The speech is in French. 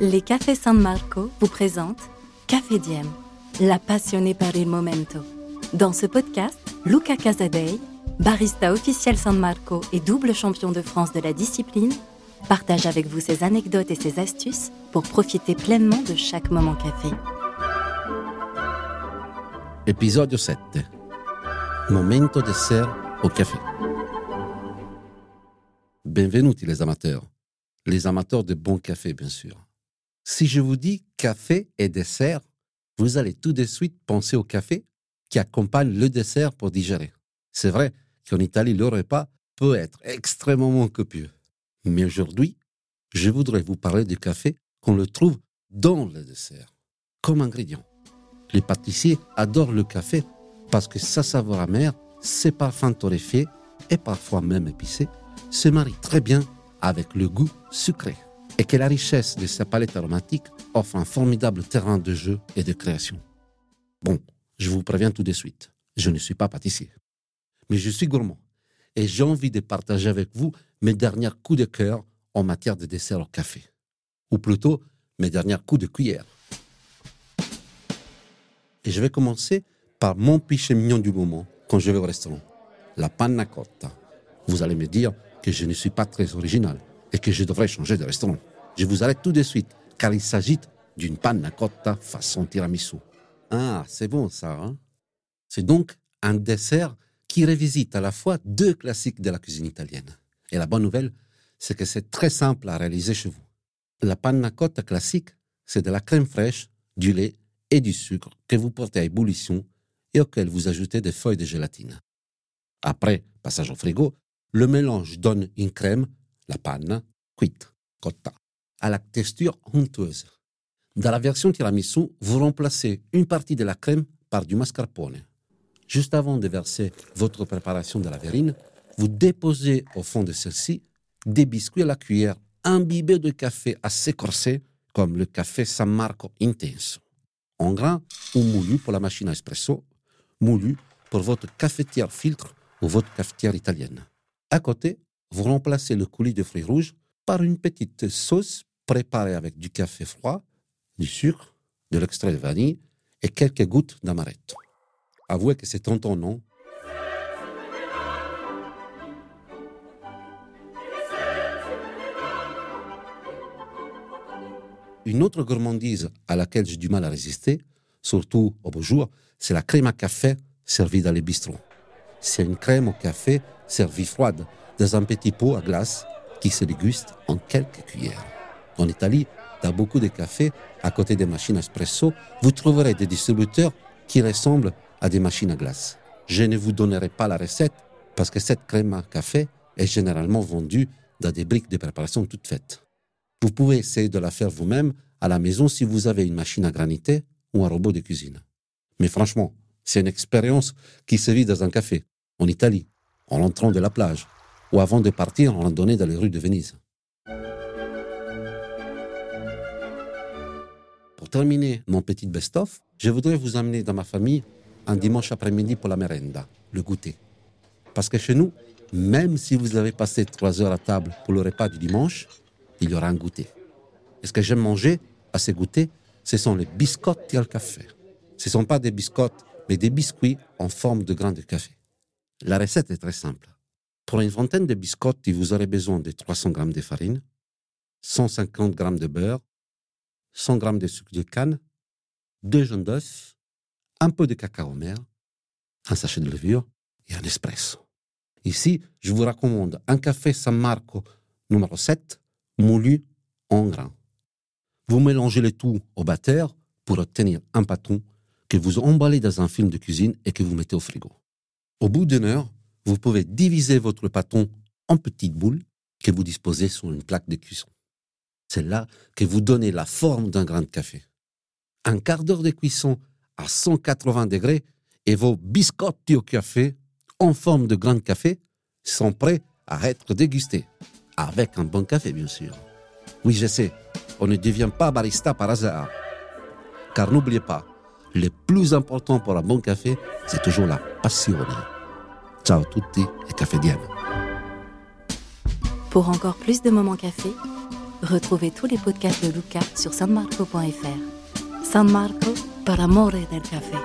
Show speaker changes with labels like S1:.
S1: Les Cafés San Marco vous présentent Café Diem, la passionnée par il momento. Dans ce podcast, Luca Casadei, barista officiel San Marco et double champion de France de la discipline, partage avec vous ses anecdotes et ses astuces pour profiter pleinement de chaque moment café.
S2: Épisode 7 Momento dessert au café. Bienvenue les amateurs. Les amateurs de bon café, bien sûr. Si je vous dis café et dessert, vous allez tout de suite penser au café qui accompagne le dessert pour digérer. C'est vrai qu'en Italie, le repas peut être extrêmement copieux. Mais aujourd'hui, je voudrais vous parler du café qu'on le trouve dans le dessert, comme ingrédient. Les pâtissiers adorent le café parce que sa saveur amère, ses parfums torréfiés et parfois même épicés se marient très bien avec le goût sucré et que la richesse de sa palette aromatique offre un formidable terrain de jeu et de création. Bon, je vous préviens tout de suite, je ne suis pas pâtissier, mais je suis gourmand et j'ai envie de partager avec vous mes derniers coups de cœur en matière de dessert au café, ou plutôt mes derniers coups de cuillère. Et je vais commencer par mon péché mignon du moment quand je vais au restaurant, la panna cotta. Vous allez me dire que je ne suis pas très original et que je devrais changer de restaurant. Je vous arrête tout de suite, car il s'agit d'une panna cotta façon tiramisu. Ah, c'est bon ça. Hein c'est donc un dessert qui revisite à la fois deux classiques de la cuisine italienne. Et la bonne nouvelle, c'est que c'est très simple à réaliser chez vous. La panna cotta classique, c'est de la crème fraîche, du lait et du sucre que vous portez à ébullition et auquel vous ajoutez des feuilles de gélatine. Après passage au frigo, le mélange donne une crème, la panna, cuite, cotta, à la texture honteuse. Dans la version tiramisu, vous remplacez une partie de la crème par du mascarpone. Juste avant de verser votre préparation de la verrine, vous déposez au fond de celle-ci des biscuits à la cuillère imbibés de café assez corsé, comme le café San Marco Intenso. En grain ou moulu pour la machine à espresso, moulu pour votre cafetière filtre ou votre cafetière italienne. À côté, vous remplacez le coulis de fruits rouges par une petite sauce préparée avec du café froid, du sucre, de l'extrait de vanille et quelques gouttes d'amaretto. Avouez que c'est tentant, non? Une autre gourmandise à laquelle j'ai du mal à résister, surtout au beau jour, c'est la crème à café servie dans les bistrots. C'est une crème au café servie froide dans un petit pot à glace qui se déguste en quelques cuillères. En Italie, dans beaucoup de cafés, à côté des machines espresso, vous trouverez des distributeurs qui ressemblent à des machines à glace. Je ne vous donnerai pas la recette parce que cette crème à café est généralement vendue dans des briques de préparation toutes faites. Vous pouvez essayer de la faire vous-même à la maison si vous avez une machine à graniter ou un robot de cuisine. Mais franchement, c'est une expérience qui se vit dans un café, en Italie, en rentrant de la plage, ou avant de partir en randonnée dans les rues de Venise. Pour terminer mon petit best-of, je voudrais vous amener dans ma famille un dimanche après-midi pour la merenda, le goûter. Parce que chez nous, même si vous avez passé trois heures à table pour le repas du dimanche, il y aura un goûter. Et ce que j'aime manger à ces goûters, ce sont les biscotti al café. Ce ne sont pas des biscottes, mais des biscuits en forme de grains de café. La recette est très simple. Pour une vingtaine de biscottes, vous aurez besoin de 300 g de farine, 150 g de beurre, 100 g de sucre de canne, deux jaunes d'œufs, un peu de cacao mer, un sachet de levure et un espresso. Ici, je vous recommande un café San Marco numéro 7, moulu en grains. Vous mélangez le tout au batteur pour obtenir un pâton que vous emballez dans un film de cuisine et que vous mettez au frigo. Au bout d'une heure, vous pouvez diviser votre pâton en petites boules que vous disposez sur une plaque de cuisson. C'est là que vous donnez la forme d'un grain de café. Un quart d'heure de cuisson à 180 degrés et vos biscotti au café en forme de grain de café sont prêts à être dégustés. Avec un bon café, bien sûr. Oui, je sais, on ne devient pas barista par hasard. Car n'oubliez pas, le plus important pour un bon café, c'est toujours la passion. Ciao tutti et café.
S1: Pour encore plus de moments café, Retrouvez tous les podcasts de Luca sur sanmarco.fr. San Marco, par amore del café.